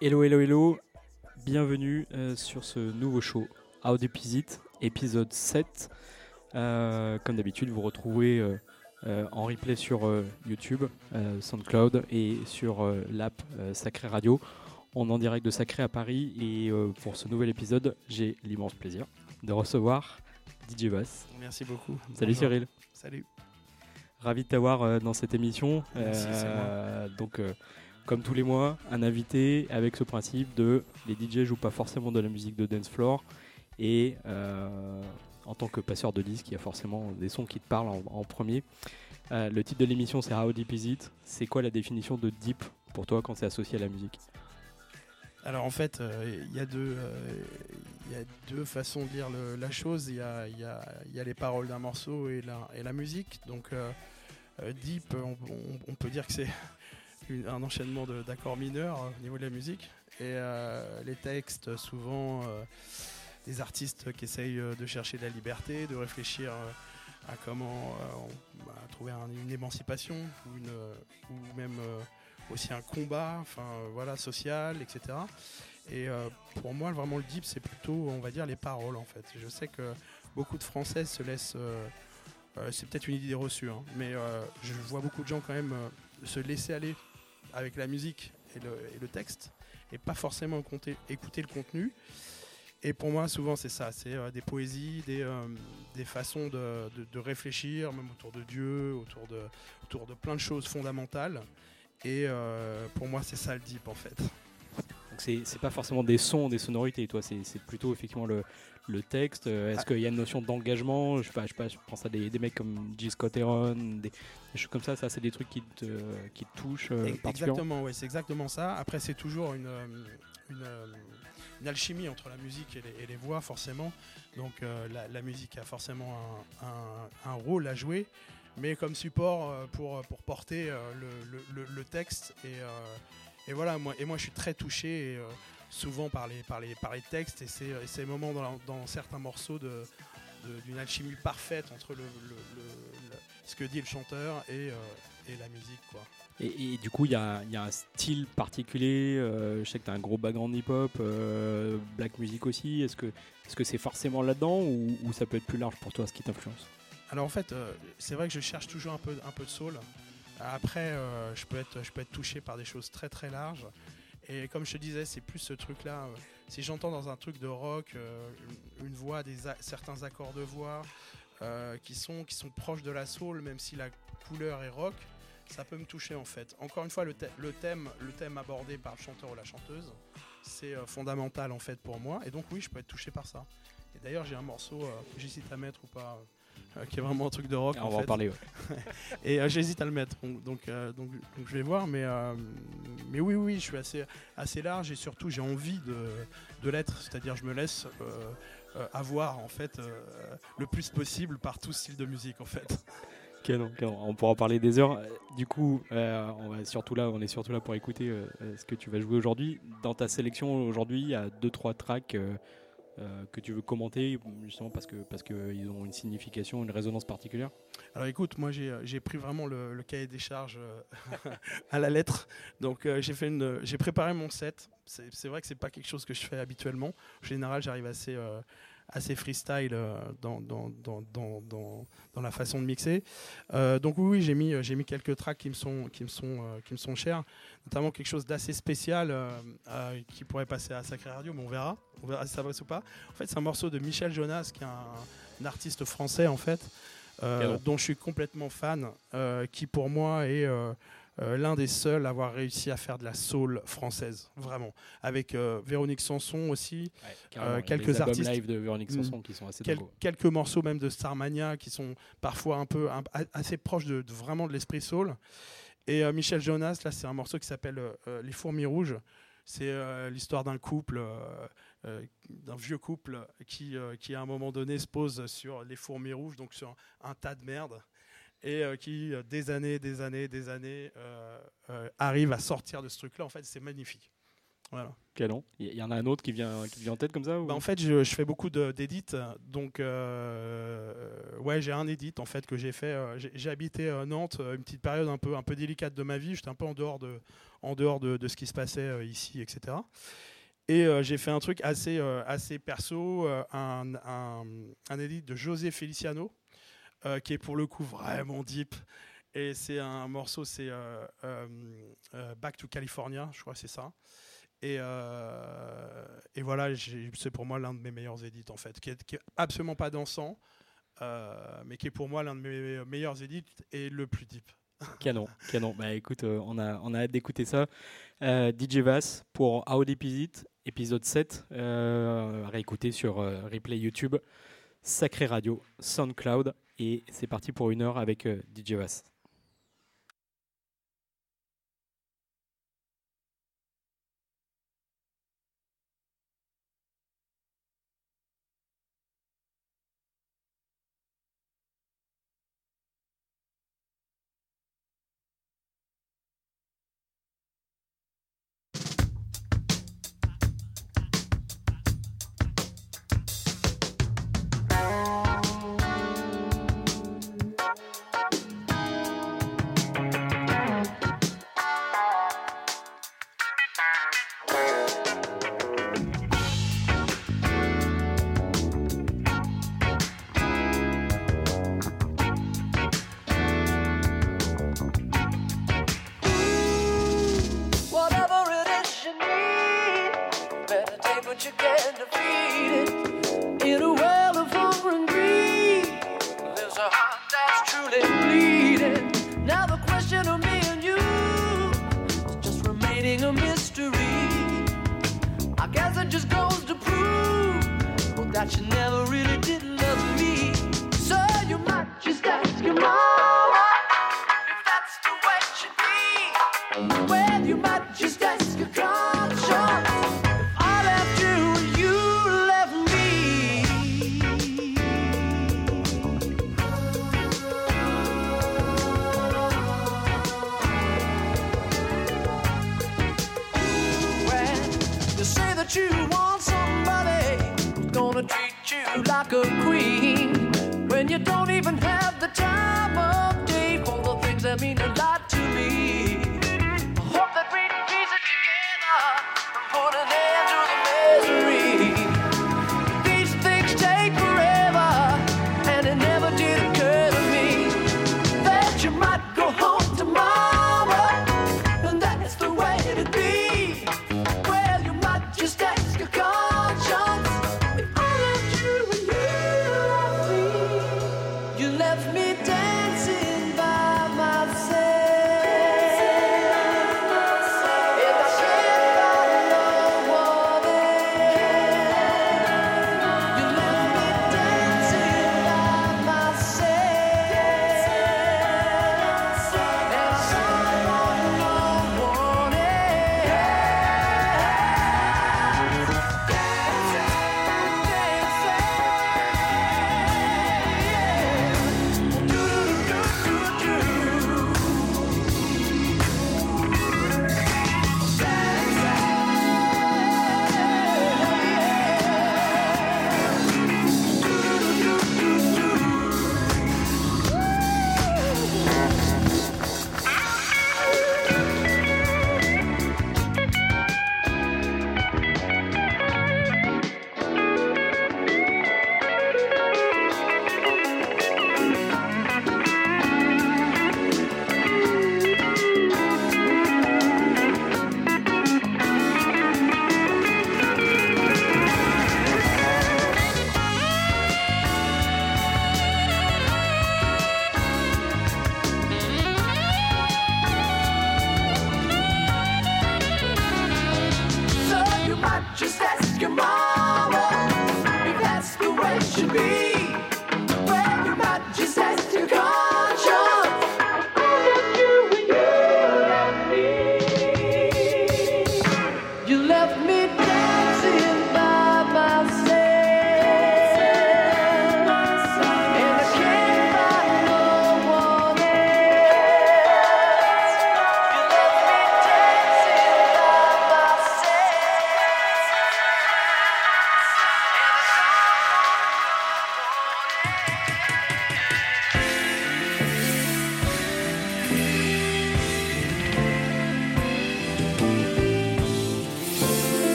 Hello, hello, hello. Bienvenue euh, sur ce nouveau show How Deep Is It, épisode 7. Euh, comme d'habitude, vous retrouvez euh, en replay sur YouTube, SoundCloud et sur l'app Sacré Radio. On est en direct de Sacré à Paris et pour ce nouvel épisode, j'ai l'immense plaisir de recevoir DJ Bass. Merci beaucoup. Salut Bonjour. Cyril. Salut. Ravi de t'avoir dans cette émission. Merci, c'est donc, comme tous les mois, un invité avec ce principe de les DJ jouent pas forcément de la musique de dance floor et euh, en tant que passeur de disques, il y a forcément des sons qui te parlent en, premier. Euh, le titre de l'émission c'est How Deep Is It? C'est quoi la définition de deep pour toi quand c'est associé à la musique? Alors en fait, euh, il y, a deux, il y a deux façons de lire le- la chose. Il y a, y a- y a les paroles d'un morceau et la, et la musique. Donc deep, on peut dire que c'est un enchaînement d'accords mineurs euh, au niveau de la musique. Et euh, les textes, souvent, euh, des artistes qui essayent de chercher de la liberté, de réfléchir à comment bah, trouver un- une émancipation ou, même aussi un combat, enfin voilà, social, etc. Et pour moi, vraiment le deep, c'est plutôt, on va dire, les paroles en fait. Je sais que beaucoup de Français se laissent, c'est peut-être une idée reçue, hein, mais je vois beaucoup de gens quand même se laisser aller avec la musique et le, texte, et pas forcément écouter le contenu. Et pour moi, souvent, c'est ça, c'est euh, des poésies, des, euh, des façons de, de- réfléchir, même autour de Dieu, autour de, autour de plein de choses fondamentales. Et euh, pour moi, c'est ça le deep en fait. Donc c'est pas forcément des sons, des sonorités, toi, c'est plutôt effectivement le, le texte. Euh, Est-ce Ah. qu'il y a une notion d'engagement? Je, sais pas, je sais pas, je pense à des, des mecs comme G. Scott Heron, des, des choses comme ça, ça c'est des trucs qui te, qui te touchent euh, Exactement, ouais, c'est exactement ça. Après, c'est toujours une, euh, une, une alchimie entre la musique et les, et les voix, forcément. Donc, euh, la, la musique a forcément un, un- un rôle à jouer, mais comme support pour, pour porter le, le- le- le texte. Et, euh, et voilà, moi, et moi, je suis très touché. et, souvent par les, par les, par les textes et ces, et ces moments dans, la- dans certains morceaux de, d'une alchimie parfaite entre le, le- le- le- ce que dit le chanteur et, euh, et la musique quoi. Et, et du coup, il y a, y a un style particulier. euh, je sais que tu as un gros background hip-hop, euh, black music aussi. Est-ce que est-ce que c'est forcément là-dedans ou, ou ça peut être plus large pour toi, ce qui t'influence? Alors en fait, c'est vrai que je cherche toujours un peu, un peu de soul. Après, je, peux être, je peux être touché par des choses très très larges. Et comme je te disais, c'est plus ce truc-là. euh, si j'entends dans un truc de rock euh, une, voix, certains accords de voix euh, qui, sont, qui sont proches de la soul, même si la couleur est rock, ça peut me toucher en fait. Encore une fois, le, thè- le thème, le thème abordé par le chanteur ou la chanteuse, c'est fondamental en fait pour moi. Et donc oui, je peux être touché par ça. Et d'ailleurs, j'ai un morceau j'hésite à mettre ou pas, qui est vraiment un truc de rock. Ah, en On va en parler. ouais. Et euh, j'hésite à le mettre. Donc, donc, euh, donc- donc je vais voir. Mais, euh, mais oui, oui, je suis assez, assez large et surtout j'ai envie de, de l'être. C'est-à-dire je me laisse euh, euh, avoir en fait euh, le plus possible par tout style de musique en fait. On pourra en parler des heures. Euh, Du coup, euh, on, va surtout là, on est surtout là pour écouter euh, euh, ce que tu vas jouer aujourd'hui. Dans ta sélection aujourd'hui, il y a deux trois tracks euh, euh, que tu veux commenter, justement parce que parce que ils ont une signification, une résonance particulière. Alors écoute, moi j'ai j'ai pris vraiment le, cahier des charges euh, à la lettre. Donc euh, j'ai préparé mon set. C'est vrai que c'est pas quelque chose que je fais habituellement. En général, j'arrive assez euh, assez freestyle euh, dans, dans, dans, dans, dans, dans la façon de mixer. Euh, donc oui, oui j'ai mis j'ai mis quelques tracks qui me sont qui me sont euh, qui me sont chers, notamment quelque chose d'assez spécial euh, euh, qui pourrait passer à Sacré Radio, mais on verra, on verra si ça passe ou pas. En fait, c'est un morceau de Michel Jonas, qui est un, un artiste français en fait euh, dont je suis complètement fan, euh, qui pour moi est euh, l'un des seuls à avoir réussi à faire de la soul française, vraiment. Avec euh, Véronique Sanson aussi, Euh, quelques artistes- live de Véronique Mm. Sanson qui sont assez quel- quelques morceaux même de Starmania qui sont parfois un peu un- assez proches de, de vraiment de l'esprit soul. Et Michel Jonas, là, c'est un morceau qui s'appelle Les fourmis rouges. C'est l'histoire d'un couple, d'un vieux couple qui, qui à un moment donné se pose sur les fourmis rouges, donc sur un, tas de merde, et euh, qui euh, des années, des années, des années euh, arrive à sortir de ce truc-là. En fait, c'est magnifique. Voilà. Canon. Il y en a un autre qui vient, qui vient en tête comme ça ou... Bah, en fait, je, je fais beaucoup d'édits. Donc, euh, ouais, j'ai un edit en fait que j'ai fait. euh, j'ai- habité euh, Nantes une petite période un peu, un peu délicate de ma vie. J'étais un peu en dehors de, en dehors de, de ce qui se passait ici, etc. Et j'ai fait un truc assez, assez perso, un, un, un edit de José Feliciano, euh, qui est pour le coup vraiment deep. Et c'est un morceau, c'est euh, euh, Back to California, je crois que c'est ça. Et, et voilà, c'est pour moi l'un de mes meilleurs édits en fait, qui est, absolument pas dansant, mais qui est pour moi l'un de mes meilleurs édits et le plus deep. Canon, canon. Bah écoute, on, a, on a hâte d'écouter ça. DJ Vass pour How Deep Is It, épisode 7, euh, à réécouter sur replay YouTube, Sacré Radio, SoundCloud. Et c'est parti pour une heure avec euh, DJ Vass.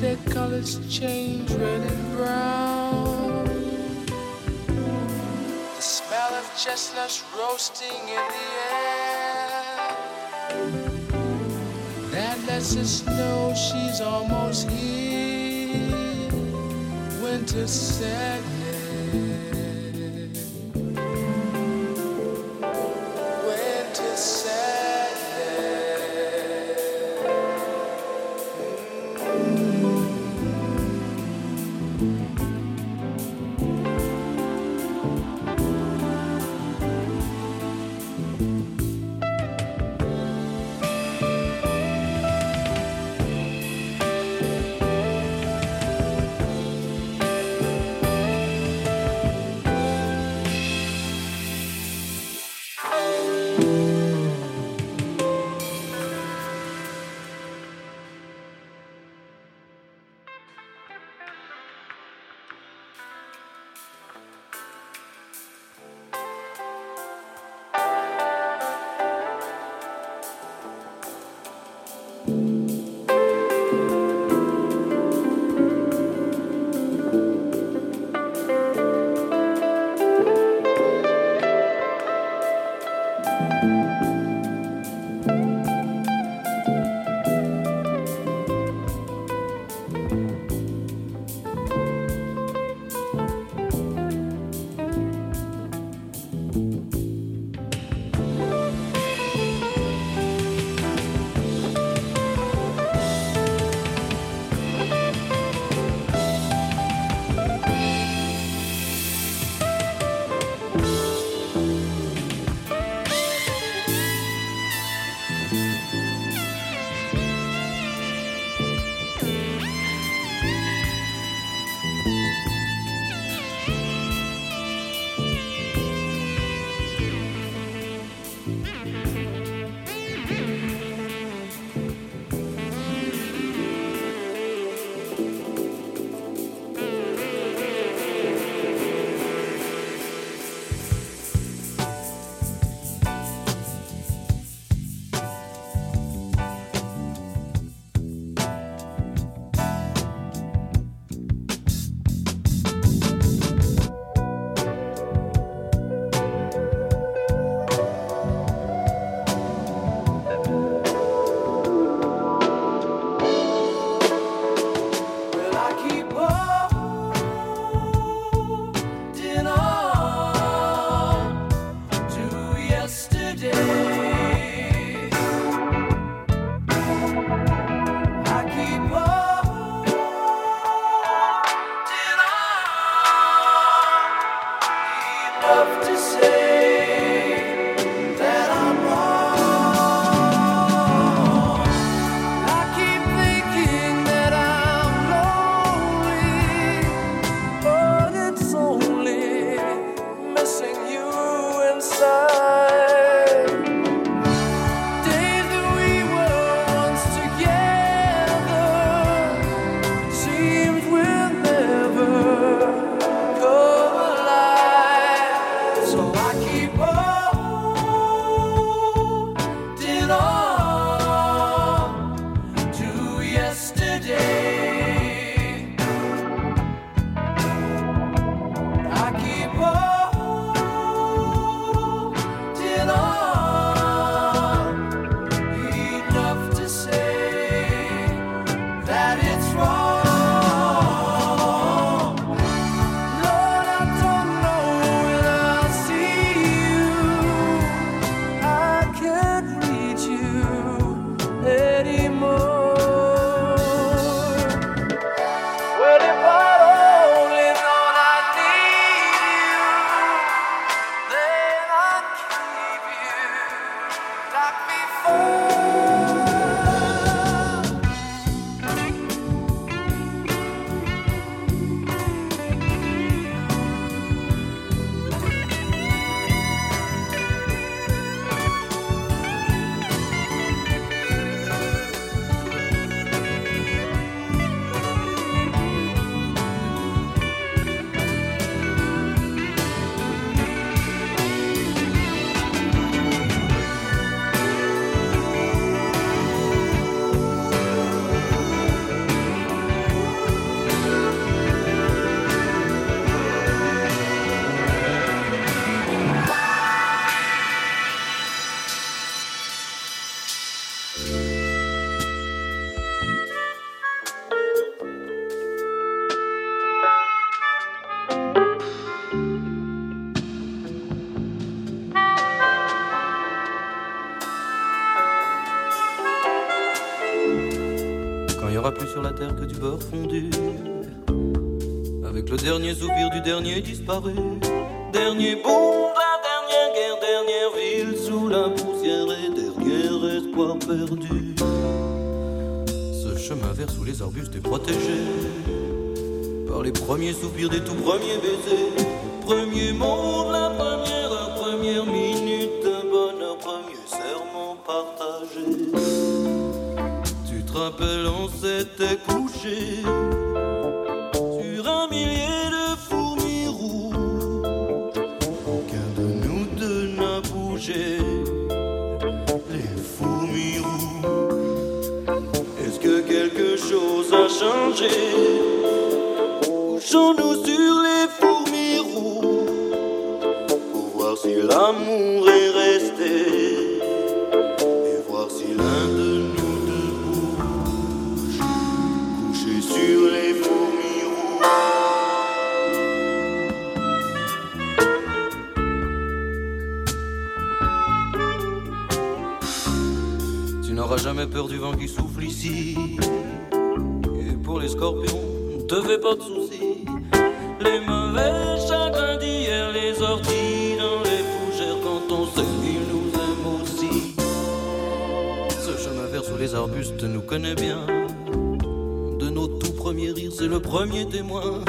Their colors change red and brown. The smell of chestnuts roasting in the air. That lets us know she's almost here. Winter sadness. avec le dernier soupir du dernier disparu, dernier bond, la dernière guerre, dernière ville sous la poussière et dernier espoir perdu. Ce chemin vert sous les arbustes est protégé par les premiers soupirs des tout premiers baisers, premier mot. changé. Couchons-nous sur les fourmis rouges pour voir si l'amour est resté et voir si l'un de nous deux bouge. Couché sur les fourmis rouges. Tu n'auras jamais peur du vent qui souffle ici de. Les mauvais chagrins d'hier, les orties dans les fougères, quand on sait qu'ils nous aiment aussi. Ce chemin vert sous les arbustes nous connaît bien. De nos tout premiers rires, c'est le premier témoin.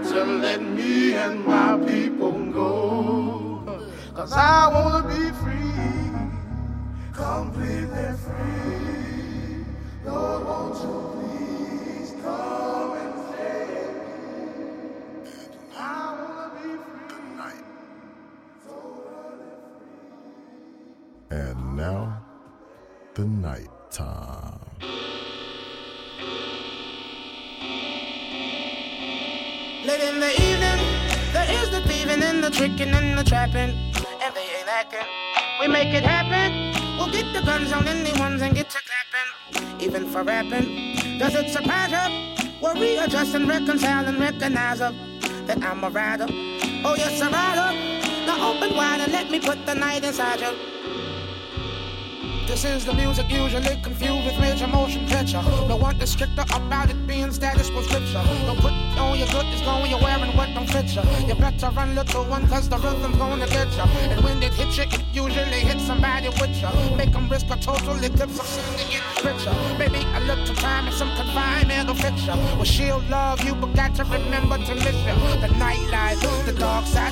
Got to let me and my people go. Cause I wanna be surprise you? We'll readjust and recognize her, that I'm a rider. Oh yes, a rider. Now open wide and let me put the night inside you. This is the music usually confused with major motion picture. No one is stricter about it being status with scripture. Don't put on your good is going you're wearing what don't fit you. You better run little one cause the rhythm's gonna get you. And when it hits you, it usually hits somebody with you. Make them risk a total eclipse of sin to get. Maybe a little time and some confinement will fix you. Well, she'll love you, but got to remember to miss you. The nightlife, the dark side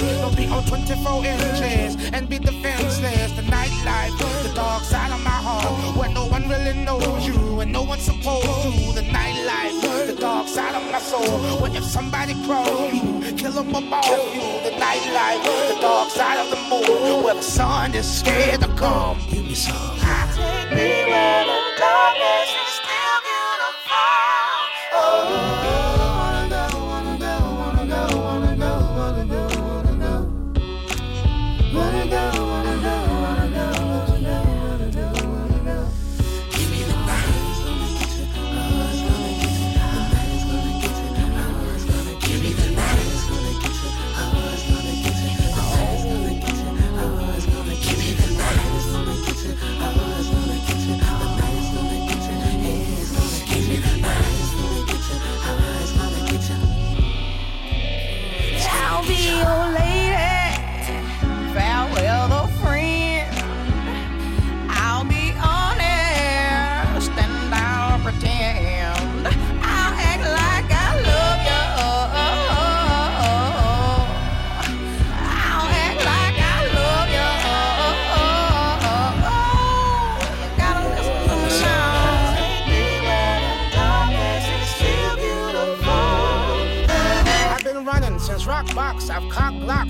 of the city. Don't be on 24 inches and be defenseless. The nightlife, the dark side of my heart, where no one really knows you and no one's supposed to. The nightlife, the dark side of my soul, where if somebody cross you, kill them above you. The nightlife, the dark side of the moon, where the sun is scared to come. Give me some. Take me where the darkness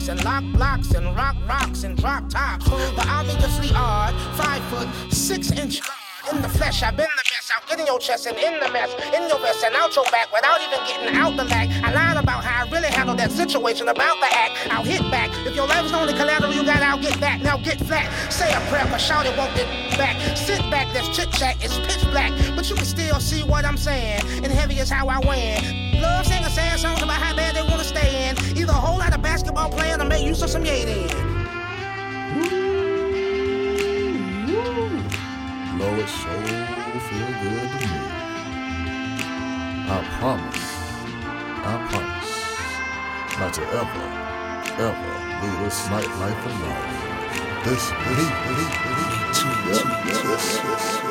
and locked blocks and rock rocks and drop tops. But obviously odd, five foot six inch. In the flesh, I've been the mess. I'll get in your chest and in the mess, in your vest and out your back without even getting out the lag. I lied about how I really handled that situation about the act. I'll hit back. If your life is the only collateral you got, I'll get that. Now get flat. Say a prayer, but shout it won't get back. Sit back, there's chit chat, it's pitch black. But you can still see what I'm saying. And heavy is how I win. Love singing sad songs about how bad they wanna stay in. Either a whole lot of basketball playing or make use of some yay Lord, it sure feel good to me. I promise, I promise not to ever, ever leave this nightlife alone. This beat, beat, beat, yep, yes, yes, yes.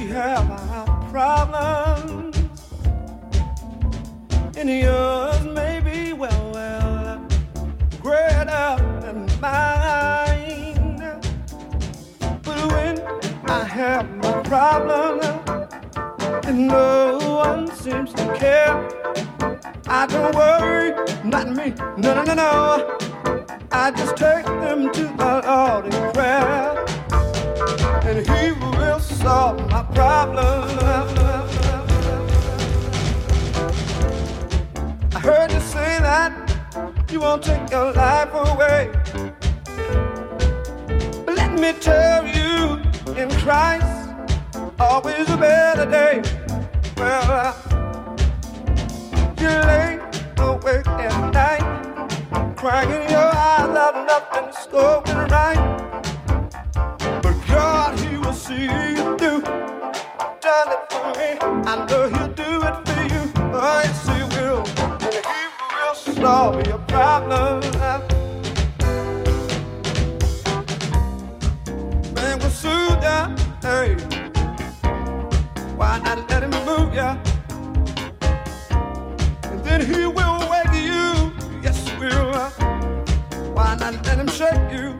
We have our problems, and yours may be well, well greater than mine. But when I have my problem, and no one seems to care, I don't worry, not me, no, no, no, no. I just take them to the Lord in prayer and he will solve my problem. I heard you say that you won't take your life away. But let me tell you, in Christ, always a better day. Well, uh, you lay awake at night, crying your eyes out, nothing's going right. Will see you through. Done it for me. I know He'll do it for you. Oh, yes, He will. And He will solve your problem. Man will soothe ya. Hey. Why not let Him move ya? And then He will wake you. Yes, He will. Why not let Him shake you?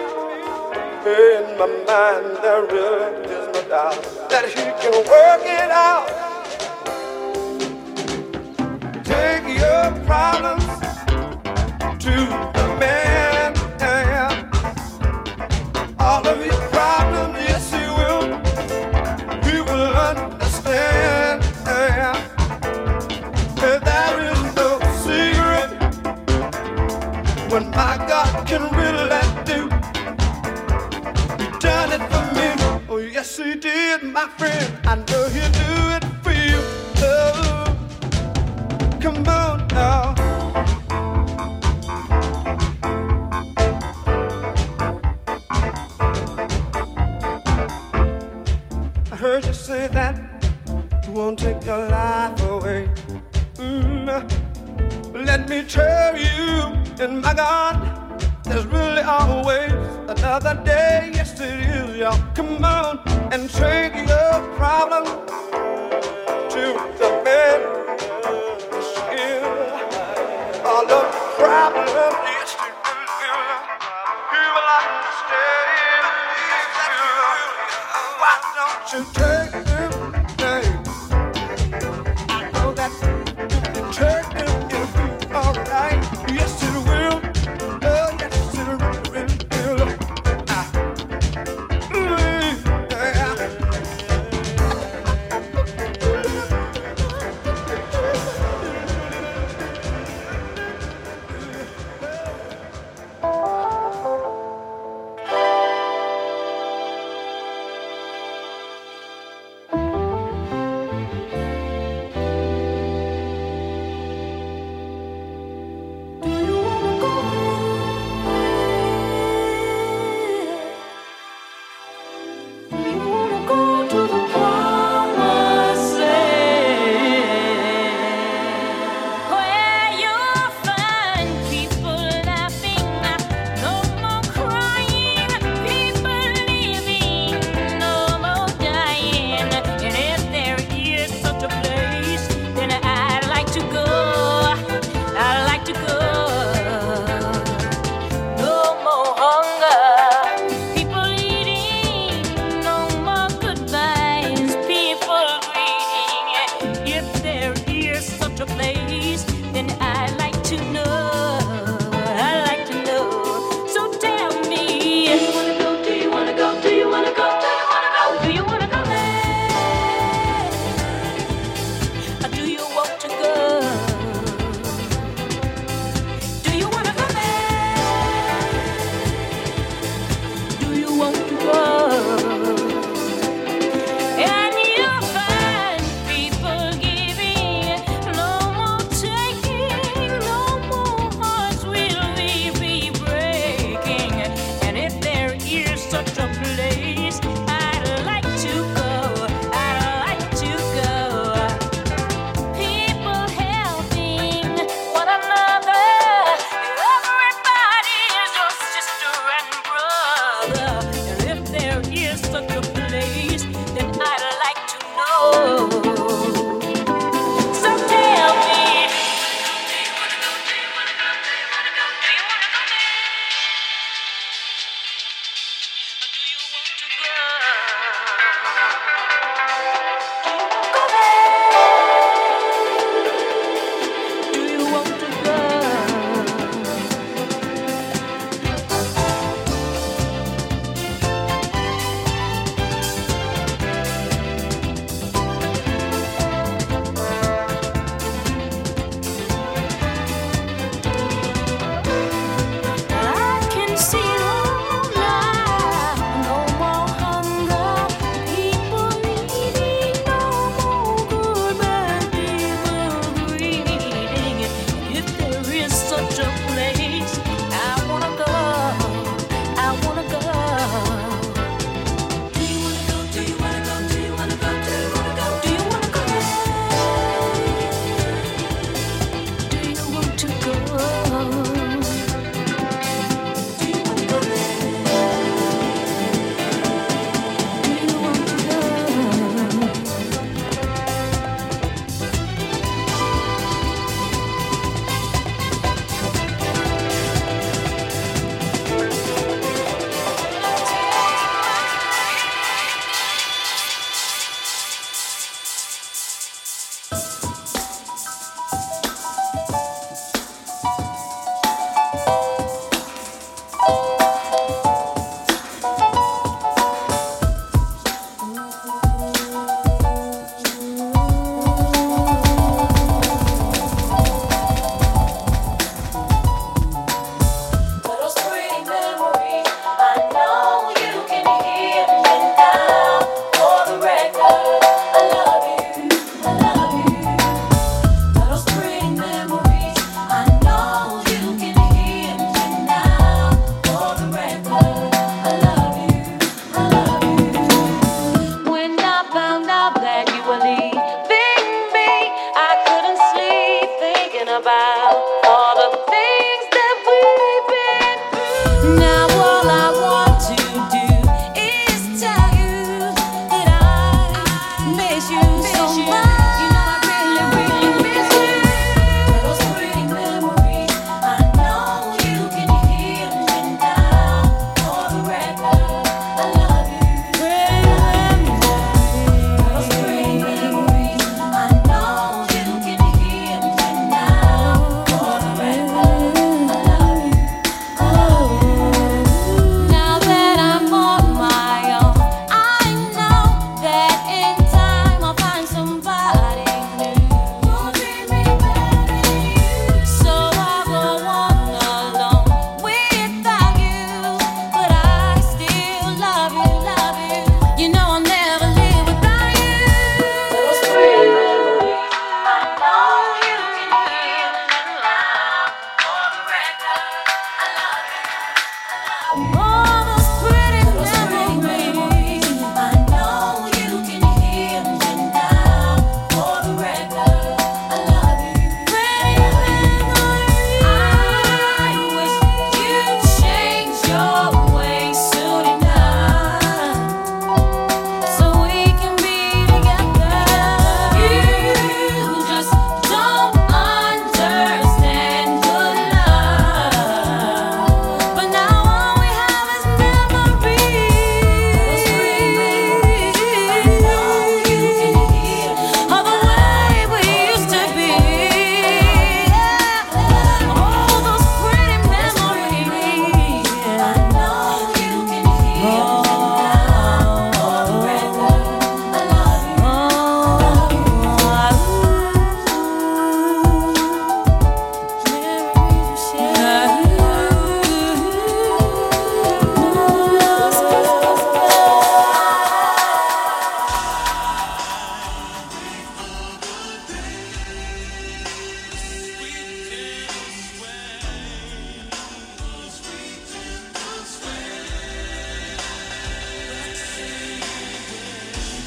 In my mind, there really is no doubt that he can work it out.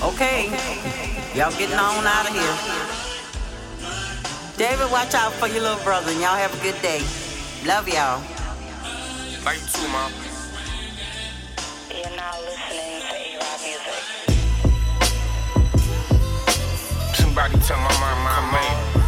Okay. Y'all getting on out of here. David, watch out for your little brother and y'all have a good day. Love y'all. Like you too, mom. You're now listening to A-Rod Music. Somebody tell my mama I made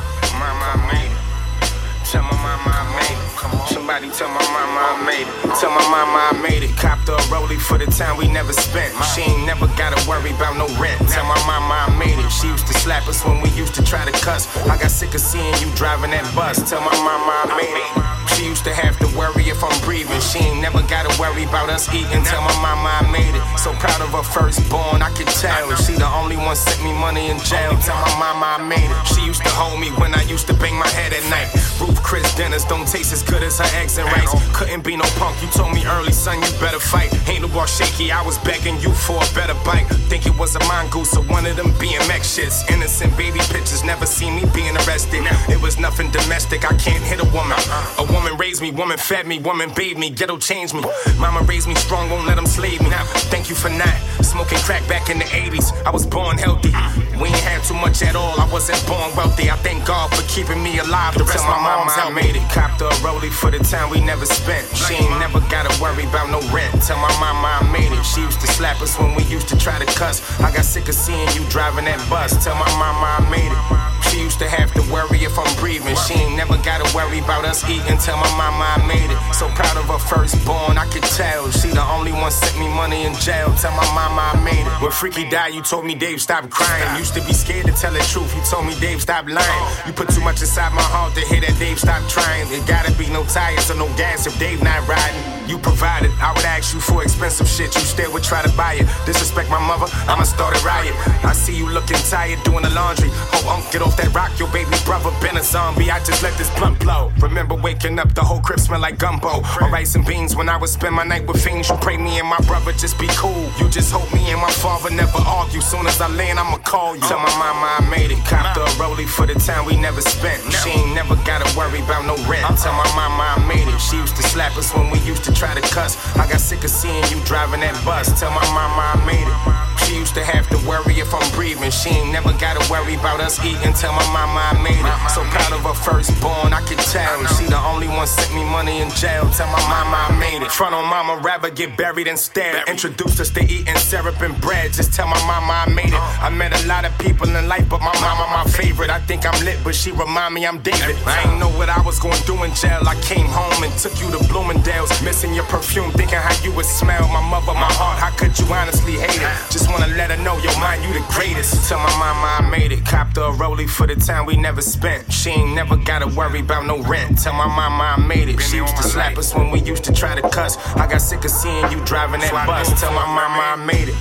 Somebody tell my mama I made it. Tell my mama I made it. Copped a rollie for the time we never spent. She ain't never gotta worry about no rent. Tell my mama I made it. She used to slap us when we used to try to cuss. I got sick of seeing you driving that bus. Tell my mama I made it. She used to have to worry if I'm breathing. She ain't never gotta worry about us eating. Tell my mama I made it. So proud of her firstborn, I could tell. She the only one sent me money in jail. Tell my mama I made it. She used to hold me when I used to bang my head at night. Ruth Chris dinners don't taste as good as her eggs and rice. Couldn't be no punk. You told me early, son, you better fight. Ain't no ball shaky. I was begging you for a better bite. Think it was a mongoose or one of them BMX shits. Innocent baby pictures. Never seen me being arrested. It was nothing domestic. I can't hit a woman. A woman raised me, woman fed me, woman bathed me, ghetto changed me. Mama raised me strong, won't let them slave me. Thank you for not smoking crack back in the 80s. I was born healthy. We ain't had too much at all. I wasn't born wealthy. I thank God for keeping me alive. The rest of my mom's help made it. Copped a rollie for the time we never spent. She ain't never gotta worry about no rent. Tell my mama I made it. She used to slap us when we used to try to cuss. I got sick of seeing you driving that bus. Tell my mama I made it. She used to have to worry if I'm breathing. She ain't never gotta worry about us eating. Tell my mama I made it. So proud of her firstborn, I could tell. She the only one sent me money in jail. Tell my mama I made it. When Freaky died, you told me Dave stop crying. Used to be scared to tell the truth. You told me Dave stop lying. You put too much inside my heart to hear that Dave stop trying. It gotta be no tires or no gas if Dave not riding. You provided. I would ask you for expensive shit. You still would try to buy it. Disrespect my mother, I'ma start a riot. I see you looking tired doing the laundry. Oh, Unc, get off that rock. Your baby brother been a zombie. I just let this blunt blow. Remember waking up, the whole crib smell like gumbo. Or rice and beans when I would spend my night with fiends. You pray me and my brother just be cool. You just hope me and my father never argue. Soon as I land, I'ma call you. Tell my mama I made it. Copped a rollie for the time we never spent. She ain't never gotta worry about no rent. Tell my mama I made it. She used to slap us when we used to try to cuss. I got sick of seeing you driving that bus. Tell my mama I made it. She used to have to worry if I'm breathing. She ain't never gotta worry about us eating. Tell my mama I made it. So proud of her firstborn, I could tell. She the only one sent me money in jail. Tell my mama I made it. Front on mama, rather get buried instead. Introduced us to eating syrup and bread. Just tell my mama I made it. I met a lot of people in life, but my mama my favorite. I think I'm lit, but she remind me I'm David. I ain't know what I was gonna do in jail. I came home and took you to Bloomingdale's, missing your perfume, thinking how you would smell. My mother, my heart, how could you honestly hate it? Just wanna let her know, your mind, you the greatest. Tell my mama I made it. Copped a rollie for the time we never spent. She ain't never gotta worry about no rent. Tell my mama I made it. She used to slap us when we used to try to cuss. I got sick of seeing you driving that bus. Tell my mama I made it.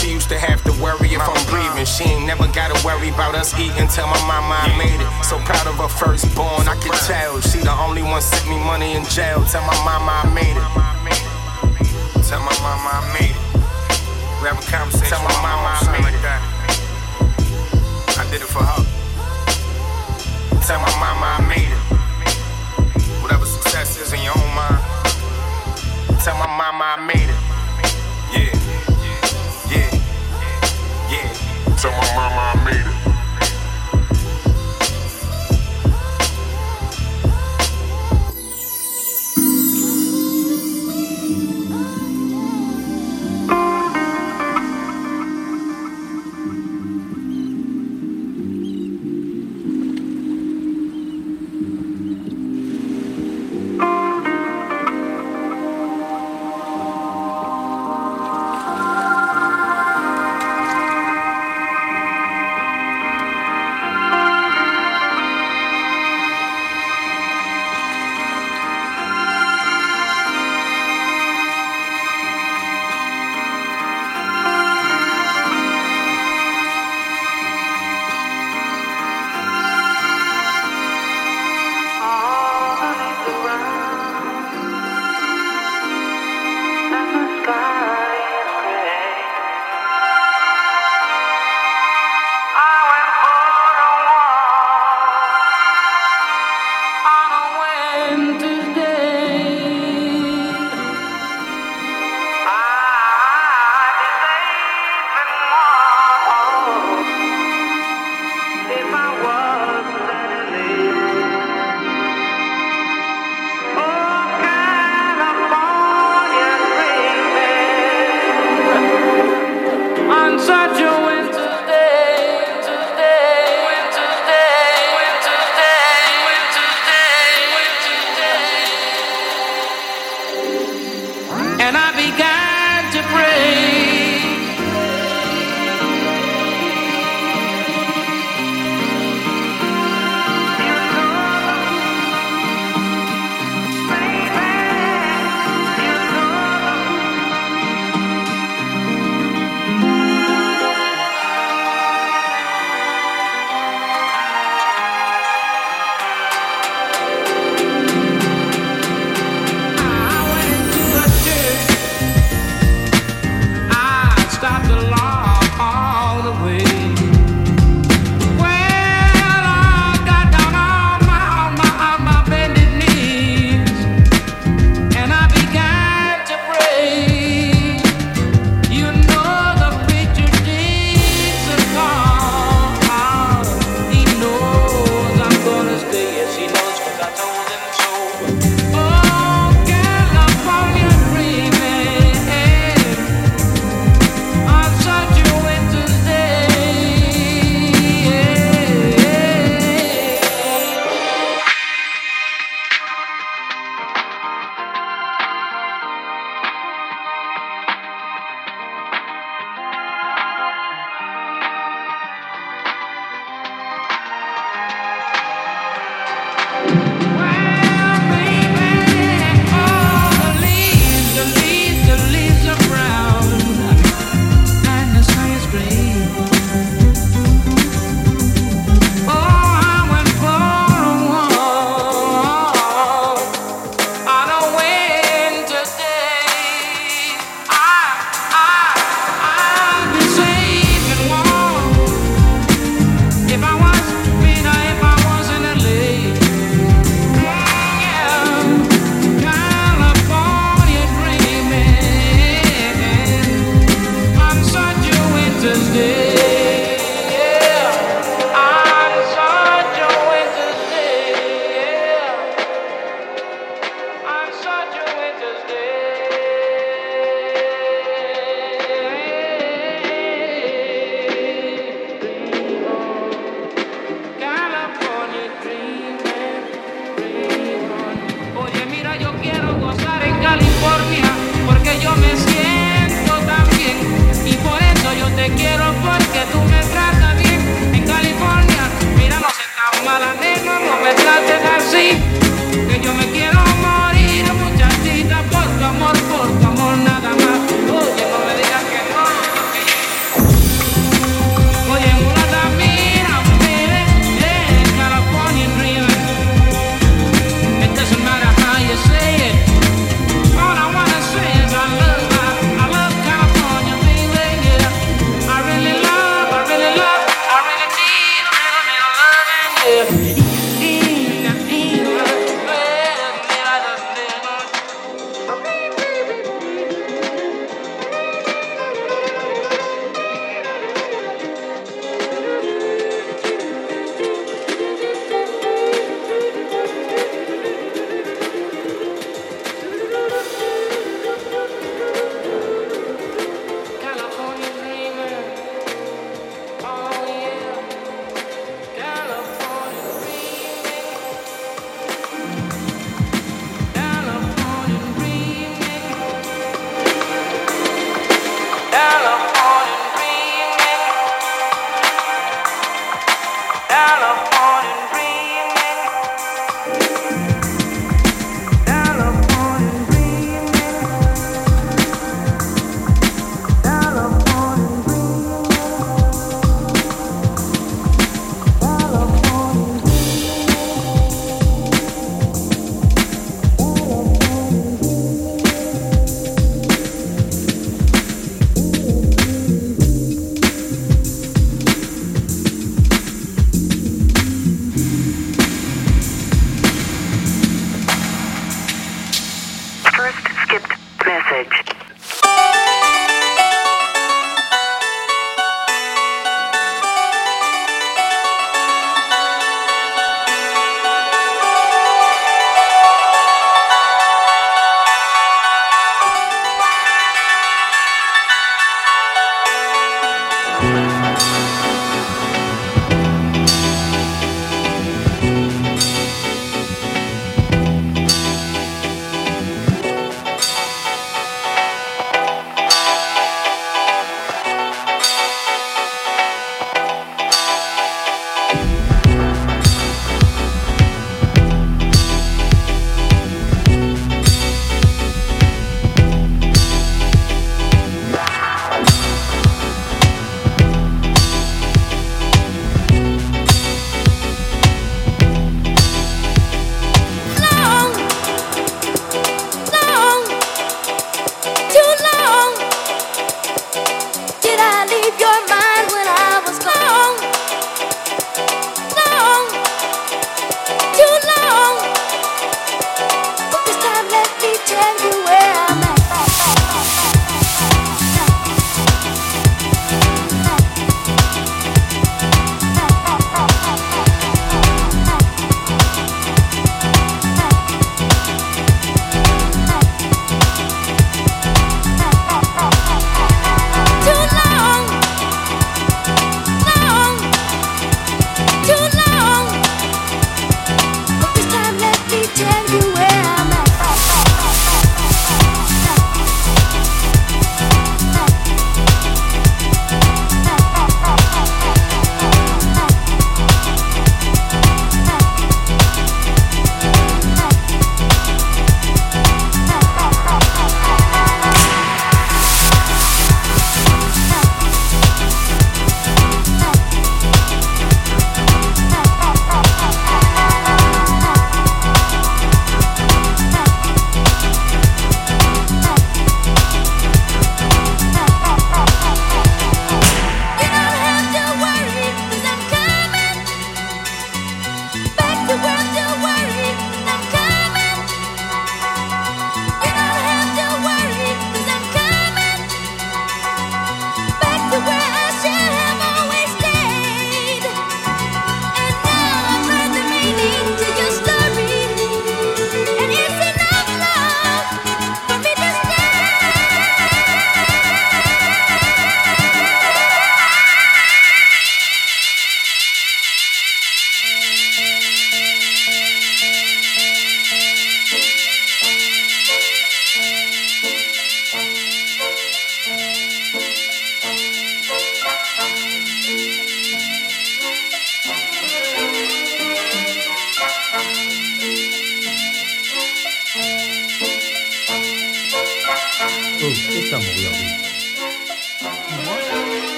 She used to have to worry if I'm breathing. She ain't never gotta worry about us eating. Tell my mama I made it. So proud of her firstborn, I could tell. She the only one sent me money in jail. Tell my mama I made it. Tell my mama I made it. We have a conversation. Tell my mama I made like that. I did it for her. Tell my mama I made it. Whatever success is in your own mind. Tell my mama I made it. Yeah, yeah, yeah. Tell my mama I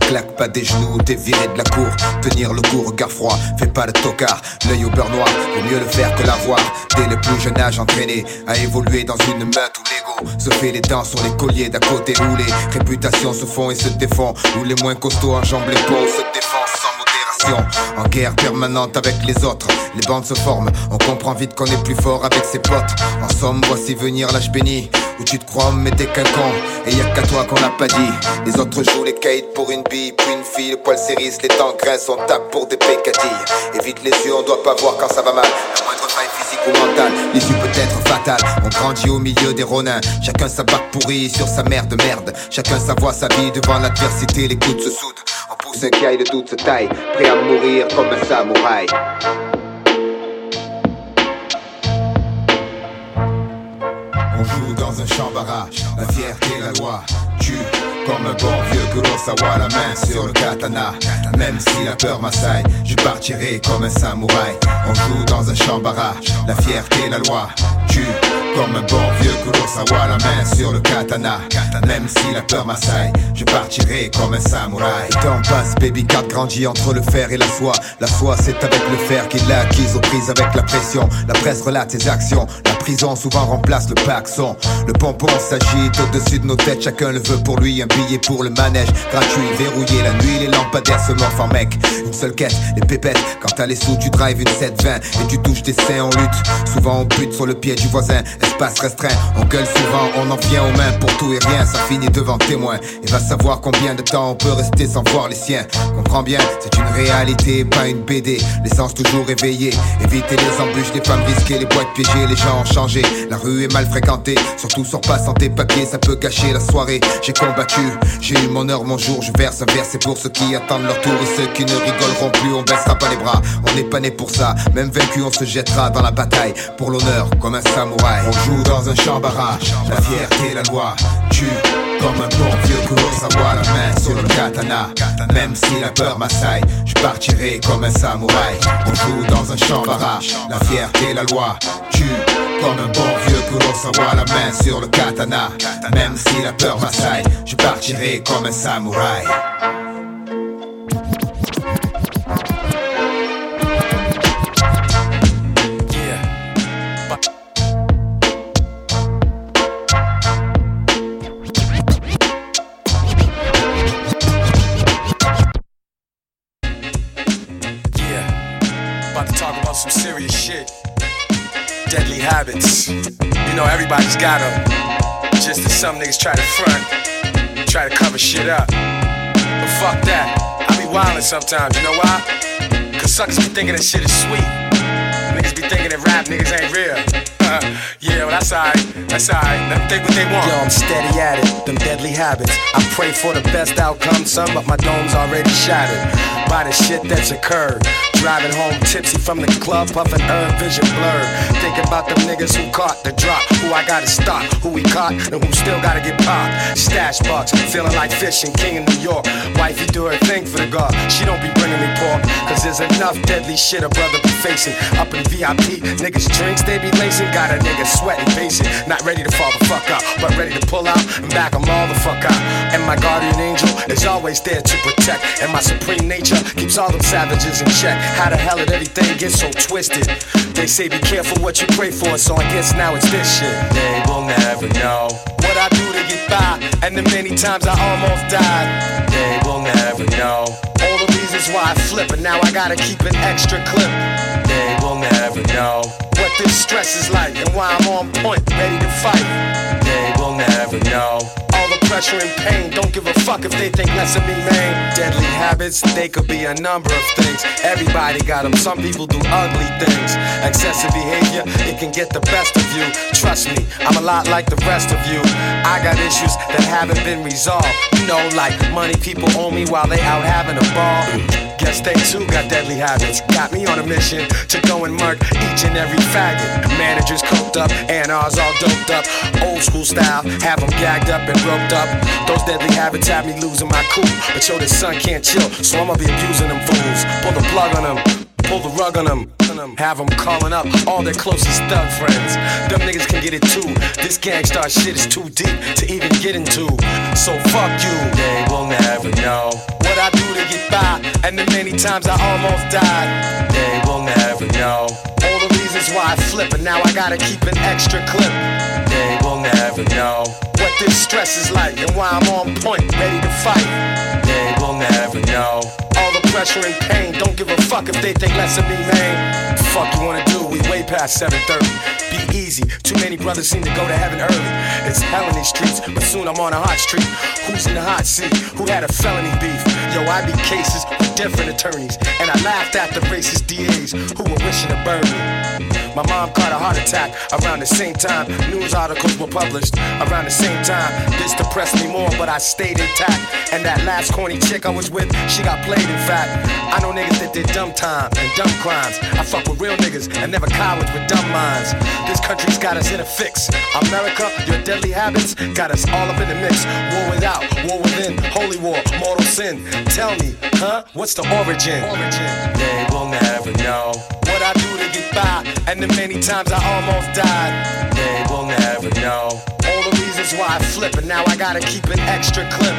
claquent pas des genoux, t'es viré de la cour. Tenir le coup, regard froid, fais pas le tocard, l'œil au beurre noir, vaut mieux le faire que l'avoir. Dès le plus jeune âge entraîné à évoluer dans une meute où l'ego se fait les dents sur les colliers d'à côté, où les réputations se font et se défont, où les moins costauds enjambent les ponts, se défendent En guerre permanente avec les autres, les bandes se forment, on comprend vite qu'on est plus fort avec ses potes. En somme, voici venir l'âge béni, où tu te crois mais t'es qu'un con, et y a qu'à toi qu'on l'a pas dit. Les autres jouent les kites pour une bille, puis une fille, le poil s'érisse, les temps grincent, on tape pour des pécadilles. Évite les yeux, on doit pas voir quand ça va mal. La moindre faille physique ou mentale, l'issue peut être fatale. On grandit au milieu des ronins, chacun sa barque pourrie sur sa mère de merde. Chacun sa voix, sa vie, devant l'adversité, les coudes se soudent. On pousse un caille, le doute se taille, prêt à mourir comme un samouraï. On joue dans un champ barrage, la fierté, la loi. Tue comme un bon vieux Kurosawa, la main sur le katana. Même si la peur m'assaille, je partirai comme un samouraï. On joue dans un champ barrage, la fierté, la loi. Tue comme un bon vieux Kurosawa, la main sur le katana. Même si la peur m'assaille, je partirai comme un samouraï. Temps passe, baby cat grandit entre le fer et la soie. La soie, c'est avec le fer qu'il l'a acquise aux prises avec la pression. La presse relate ses actions. La prison souvent remplace le paxon. Le pompon s'agite au-dessus de nos têtes. Chacun le veut pour lui. Un billet pour le manège. Gratuit, verrouillé. La nuit, les lampadaires se morphent en mec. Une seule quête, les pépettes. Quand t'as les sous, tu drives une 720 et tu touches tes seins en lutte. Souvent on bute sur le pied du voisin. Espace restreint, on gueule souvent, on en vient aux mains pour tout et rien. Ça finit devant témoin. Et va savoir combien de temps on peut rester sans voir les siens. Comprends bien, c'est une réalité, pas une BD. L'essence toujours éveillée. Éviter les embûches, les femmes risquées, les boîtes piégées, les gens ont changé. La rue est mal fréquentée, surtout sur pas santé papier, ça peut gâcher la soirée. J'ai combattu, j'ai eu mon heure, mon jour, je verse un verre, c'est pour ceux qui attendent leur tour et ceux qui ne rigoleront plus, on baissera pas les bras. On n'est pas né pour ça, même vaincu, on se jettera dans la bataille pour l'honneur comme un samouraï. On joue dans un champ barrage, la fierté, la loi, tue comme un bon vieux Kurosawa, la main sur le katana. Même si la peur m'assaille, je partirai comme un samouraï. On joue dans un champ barrage, la fierté, la loi, tue comme un bon vieux Kurosawa, la main sur le katana. Même si la peur m'assaille, je partirai comme un samouraï. Habits. You know, everybody's got them. Just as some niggas try to front, try to cover shit up. But fuck that. I be wildin' sometimes, you know why? Cause suckers be thinking that shit is sweet. Niggas be thinking that rap niggas ain't real. Uh-huh. yeah, well, that's alright. That's alright. Let them think what they want. Yo, I'm steady at it, them deadly habits. I pray for the best outcome, son, but my dome's already shattered by the shit that's occurred. Driving home tipsy from the club, puffing herb vision blurred. Thinking about them niggas who caught the drop, who I gotta stop, who we caught, and who still gotta get popped. Stash bucks, feeling like fishing, king in New York. Wifey do her thing for the guard, she don't be bringing me pork. Cause there's enough deadly shit a brother be facing. Up in VIP, niggas drinks they be lacing. Got a nigga sweating, pacing. Not ready to fall the fuck out, but ready to pull out and back 'em all the fuck out. And my guardian angel is always there to protect. And my supreme nature keeps all them savages in check. How the hell did everything get so twisted? They say be careful what you pray for, so I guess now it's this shit. They will never know what I do to get by, and the many times I almost died. They will never know all the reasons why I flip, and now I gotta keep an extra clip. They will never know what this stress is like, and why I'm on point, ready to fight. They will never know. Pressure and pain, don't give a fuck if they think less of me, man. Deadly habits, they could be a number of things. Everybody got them, some people do ugly things. Excessive behavior, it can get the best of you. Trust me, I'm a lot like the rest of you. I got issues that haven't been resolved. You know, like money people owe me while they out having a ball. Guess they too got deadly habits. Got me on a mission to go and murk each and every faggot. Managers coked up, and ours all doped up. Old school style, have them gagged up and roped up. Those deadly habits have me losing my cool. But yo, the sun can't chill, so I'ma be abusing them fools. Pull the plug on them. pull the rug on them. Have them calling up all their closest thug friends. Them niggas can get it too. This gangstar shit is too deep to even get into. So fuck you, they will never know what I do to get by. And the many times I almost died, they will never know. All the reasons why I flip, and now I gotta keep an extra clip. They will never know this stress is like and why I'm on point, ready to fight. They will never know. All the pressure and pain, don't give a fuck if they think less of me, man. Fuck you wanna do? We way past 7:30. Be easy. Too many brothers seem to go to heaven early. It's hell in these streets, but soon I'm on a hot street. Who's in the hot seat? Who had a felony beef? Yo, I beat cases with different attorneys, and I laughed at the racist DAs who were wishing to burn me. My mom caught a heart attack around the same time news articles were published. Around the same time, this depressed me more, but I stayed intact. And that last corny chick I was with, she got played. In fact, I know niggas that did dumb time and dumb crimes. I fuck with real niggas and never cowards with dumb minds. This country's got us in a fix. America, your deadly habits got us all up in the mix. War without, war within, holy war, mortal sin. Tell me, huh? What's the origin? Origin. They will never know what I do to get by, and the many times I almost died. They will never know all the reasons why I flip, and now I gotta keep an extra clip.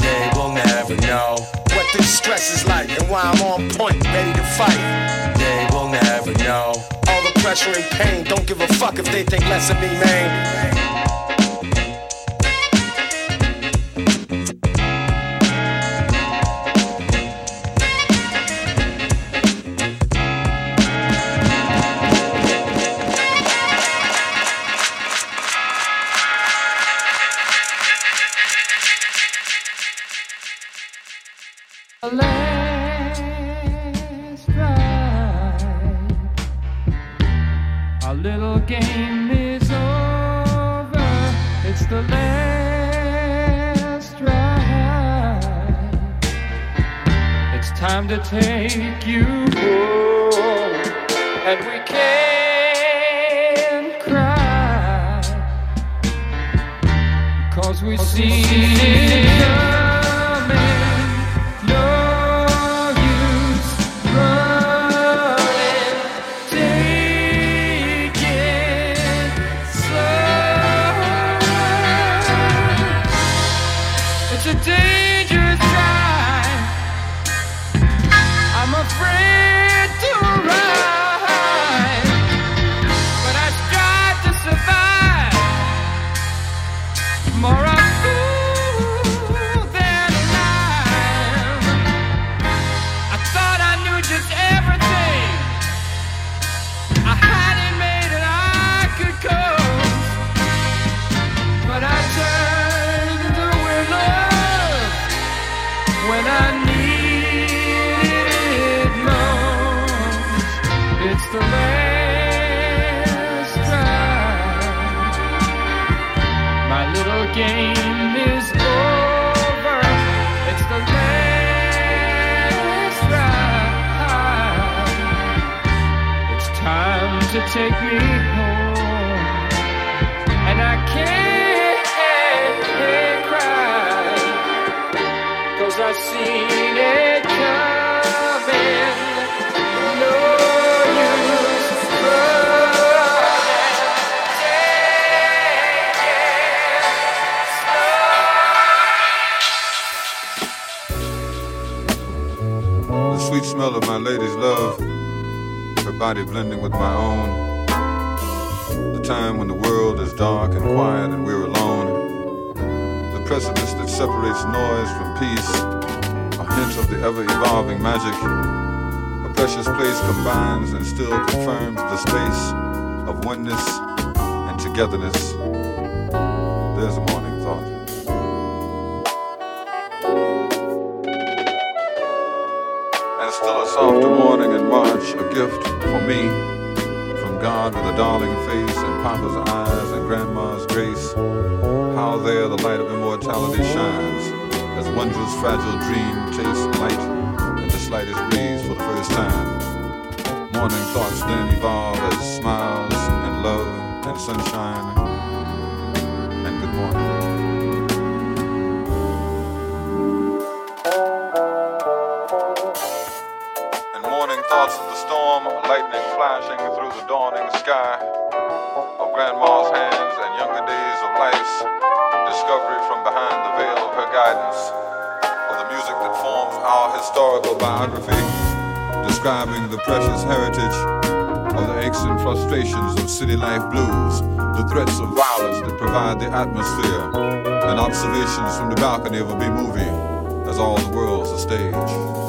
They will never know what this stress is like, and why I'm on point, ready to fight. They will never know pressure and pain. Don't give a fuck if they think less of me, man. last game is over. It's the last ride. It's time to take you home, and we can't cry. Cause we see it And still a softer morning in March, a gift for me from God with a darling face and Papa's eyes and Grandma's grace. How there the light of immortality shines as wondrous fragile dream tastes light in the slightest breeze for the first time. Morning thoughts then evolve as smiles and love and sunshine and good morning. Sky of grandma's hands and younger days of life's discovery from behind the veil of her guidance of the music that forms our historical biography, describing the precious heritage of the aches and frustrations of city life blues, the threats of violence that provide the atmosphere, and observations from the balcony of a B movie as all the world's a stage.